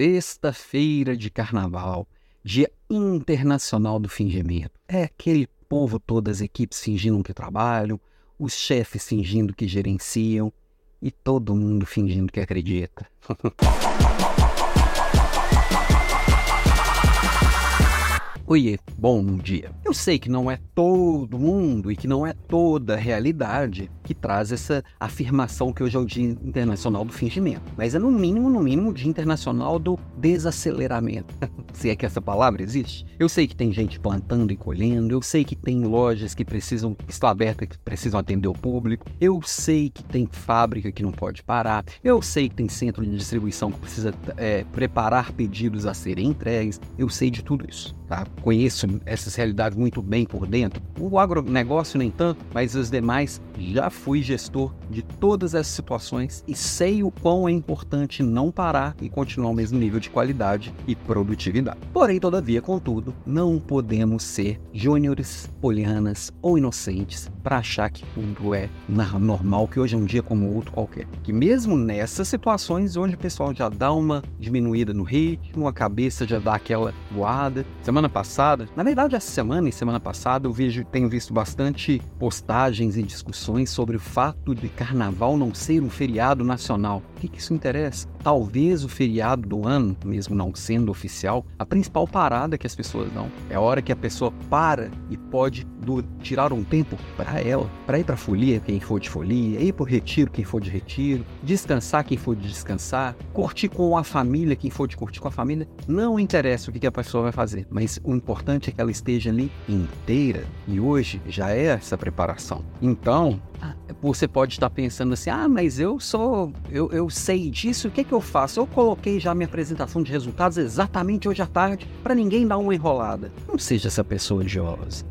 Sexta-feira de carnaval, Dia Internacional do Fingimento. É aquele povo, todas as equipes fingindo que trabalham, os chefes fingindo que gerenciam e todo mundo fingindo que acredita. Oiê, bom dia. Eu sei que não é todo mundo e que não é toda a realidade que traz essa afirmação que hoje é o Dia Internacional do Fingimento, mas é no mínimo, no mínimo, o Dia Internacional do Desaceleramento. Se é que essa palavra existe. Eu sei que tem gente plantando e colhendo, eu sei que tem lojas que precisam, estão abertas, que precisam atender o público, eu sei que tem fábrica que não pode parar, eu sei que tem centro de distribuição que precisa é, preparar pedidos a serem entregues, eu sei de tudo isso, tá? conheço essas realidades muito bem por dentro. O agronegócio nem tanto, mas os demais já fui gestor de todas essas situações e sei o quão é importante não parar e continuar o mesmo nível de qualidade e produtividade. Porém, todavia, contudo, não podemos ser júniores, polianas ou inocentes para achar que tudo é normal, que hoje é um dia como outro qualquer. Que mesmo nessas situações onde o pessoal já dá uma diminuída no ritmo, a cabeça já dá aquela voada. Semana passada passada, na verdade essa semana e semana passada eu vejo, tenho visto bastante postagens e discussões sobre o fato de carnaval não ser um feriado nacional. O que, que isso interessa? Talvez o feriado do ano, mesmo não sendo oficial, a principal parada que as pessoas dão é a hora que a pessoa para e pode do, tirar um tempo para ela, para ir para folia, quem for de folia, ir para retiro, quem for de retiro, descansar, quem for de descansar, curtir com a família, quem for de curtir com a família. Não interessa o que, que a pessoa vai fazer, mas o importante é que ela esteja ali inteira. E hoje já é essa preparação. Então, você pode estar pensando assim: ah, mas eu sou, eu, eu sei disso, o que, que eu faço? Eu coloquei já minha apresentação de resultados exatamente hoje à tarde para ninguém dar uma enrolada. Não seja essa pessoa odiosa.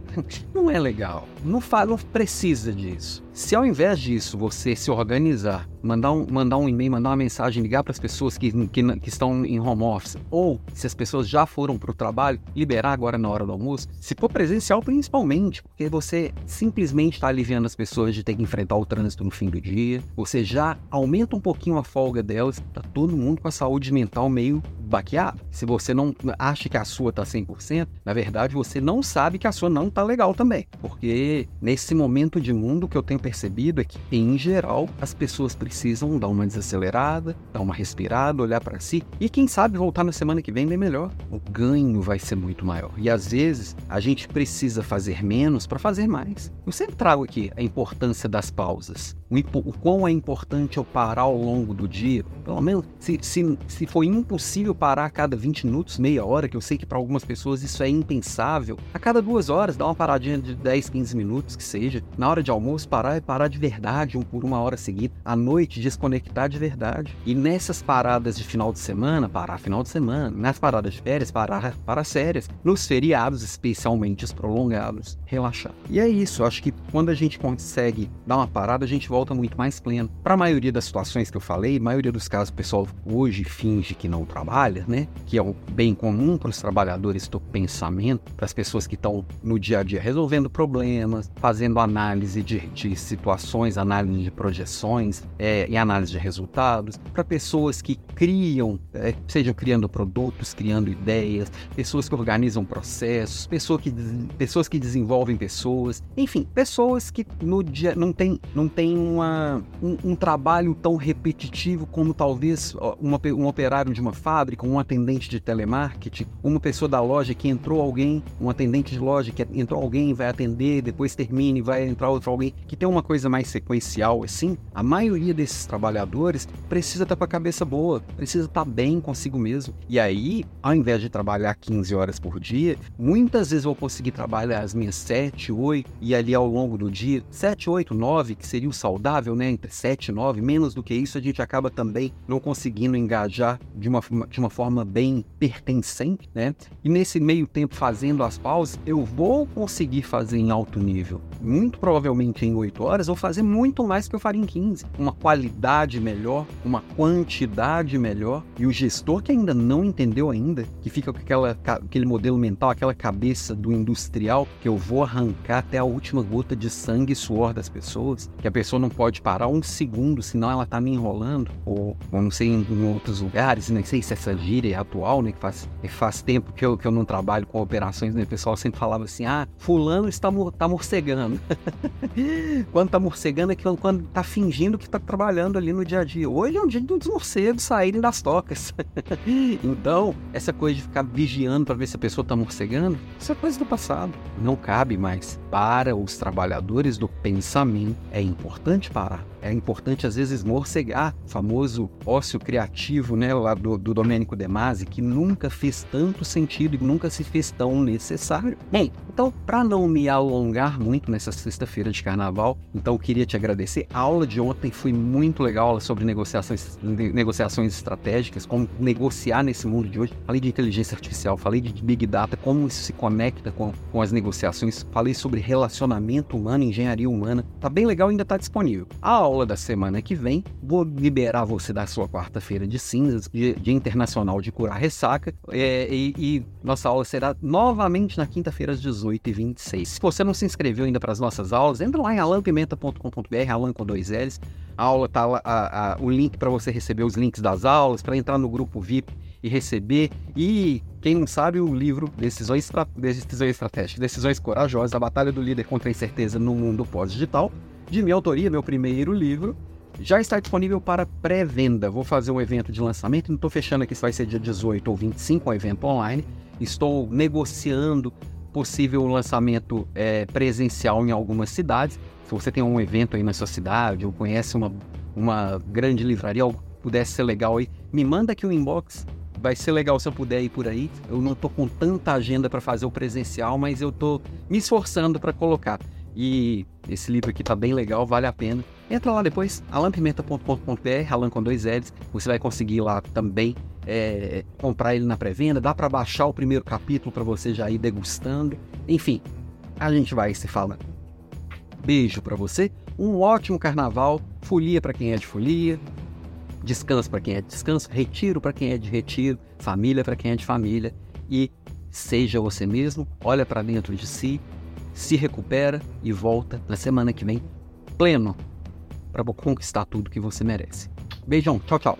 Não é legal. Não, fa não precisa disso. Se ao invés disso você se organizar, mandar um, mandar um e-mail, mandar uma mensagem, ligar para as pessoas que, que, que, estão em home office, ou se as pessoas já foram para o trabalho, liberar agora na hora do almoço, se for presencial principalmente, porque você simplesmente está aliviando as pessoas de ter que enfrentar o trânsito no fim do dia, você já aumenta um pouquinho a folga delas, tá todo mundo com a saúde mental meio baqueado. Se você não acha que a sua tá 100%, na verdade você não sabe que a sua não tá legal também, porque nesse momento de mundo que eu tenho percebido é que, em geral, as pessoas precisam dar uma desacelerada, dar uma respirada, olhar para si e, quem sabe, voltar na semana que vem bem melhor. O ganho vai ser muito maior. E às vezes a gente precisa fazer menos para fazer mais. Eu sempre trago aqui a importância das pausas. O, o quão é importante eu parar ao longo do dia. Pelo menos, se, se, se for impossível parar a cada 20 minutos, meia hora, que eu sei que para algumas pessoas isso é impensável, a cada duas horas, dá uma paradinha de 10, 15 minutos que seja. Na hora de almoço, parar é parar de verdade, um por uma hora seguida. À noite, desconectar de verdade. E nessas paradas de final de semana, parar final de semana. Nas paradas de férias, parar para séries. Nos feriados, especialmente os prolongados, relaxar. E é isso, eu acho que quando a gente consegue dar uma parada, a gente volta muito mais pleno. Para a maioria das situações que eu falei, maioria dos casos o pessoal hoje finge que não trabalha, né? Que é o bem comum para os trabalhadores do pensamento, para as pessoas que estão no dia a dia resolvendo problemas, fazendo análise de, de situações, análise de projeções é, e análise de resultados, para pessoas que criam, é, sejam criando produtos, criando ideias, pessoas que organizam processos, pessoas que, pessoas que desenvolvem pessoas, enfim, pessoas que no dia não tem, não tem uma, um, um trabalho tão repetitivo como talvez uma, um operário de uma fábrica, um atendente de telemarketing, uma pessoa da loja que entrou alguém, um atendente de loja que entrou alguém, vai atender, depois termina e vai entrar outro alguém, que tem uma coisa mais sequencial assim, a maioria desses trabalhadores precisa estar com a cabeça boa, precisa estar bem consigo mesmo. E aí, ao invés de trabalhar 15 horas por dia, muitas vezes eu vou conseguir trabalhar as minhas 7, 8 e ali ao longo do dia, 7, 8, 9, que seria o saudável, né? Entre 7 e 9, menos do que isso, a gente acaba também não conseguindo engajar de uma, de uma forma bem pertencente, né? E nesse meio tempo, fazendo as pausas, eu vou conseguir fazer em alto nível. Muito provavelmente em 8 horas, vou fazer muito mais que eu faria em 15. Uma qualidade melhor, uma quantidade melhor. E o gestor que ainda não entendeu ainda, que fica com aquela, aquele modelo mental, aquela cabeça do industrial, que eu vou arrancar até a última gota de sangue e suor das pessoas, que a pessoa não pode parar um segundo, senão ela tá me enrolando, ou, ou não sei, em, outros lugares, nem sei se essa gíria atual, né? Que faz, faz tempo que eu, que eu não trabalho com operações, né? O pessoal sempre falava assim: ah, fulano está tá morcegando. quando tá morcegando é que quando tá fingindo que tá trabalhando ali no dia a dia. Hoje é um dia dos morcegos saírem das tocas. então, essa coisa de ficar vigiando para ver se a pessoa tá morcegando, isso é coisa do passado. Não cabe mais. Para os trabalhadores do pensamento, é importante parar. É importante, às vezes, morcegar, o famoso ócio criativo, né, lá do, do Domênico De Masi, que nunca fez tanto sentido e nunca se fez tão necessário. Bem, então, para não me alongar muito nessa sexta-feira de carnaval, então eu queria te agradecer. A aula de ontem foi muito legal, aula sobre negociações, negociações estratégicas, como negociar nesse mundo de hoje. Falei de inteligência artificial, falei de Big Data, como isso se conecta com, com as negociações, falei sobre relacionamento humano, engenharia humana. Tá bem legal, ainda tá disponível. A aula da semana que vem, vou liberar você da sua quarta-feira de cinzas, Dia, Internacional de Curar Ressaca, é, e, e, nossa aula será novamente na quinta-feira às 18h26. Se você não se inscreveu ainda para as nossas aulas, entra lá em alampimenta.com.br, alan com dois L's. A aula tá lá, a, a, o link para você receber os links das aulas, para entrar no grupo VIP e receber. E quem não sabe, o livro Decisões, Decisões Estratégicas, Decisões Corajosas, a Batalha do Líder contra a Incerteza no Mundo Pós-Digital de minha autoria, meu primeiro livro, já está disponível para pré-venda. Vou fazer um evento de lançamento, não estou fechando aqui se vai ser dia 18 ou 25, um evento online. Estou negociando possível lançamento é, presencial em algumas cidades. Se você tem um evento aí na sua cidade ou conhece uma, uma grande livraria, algo pudesse ser legal aí, me manda aqui o um inbox. Vai ser legal se eu puder ir por aí. Eu não estou com tanta agenda para fazer o presencial, mas eu estou me esforçando para colocar. E esse livro aqui tá bem legal, vale a pena. Entra lá depois, alampimenta.com.br, Alan com dois L's. Você vai conseguir lá também é, comprar ele na pré-venda. Dá para baixar o primeiro capítulo para você já ir degustando. Enfim, a gente vai se falando. Beijo para você, um ótimo carnaval, folia para quem é de folia, descanso para quem é de descanso, retiro para quem é de retiro, família para quem é de família e seja você mesmo, olha para dentro de si se recupera e volta na semana que vem pleno para conquistar tudo que você merece. Beijão, tchau, tchau.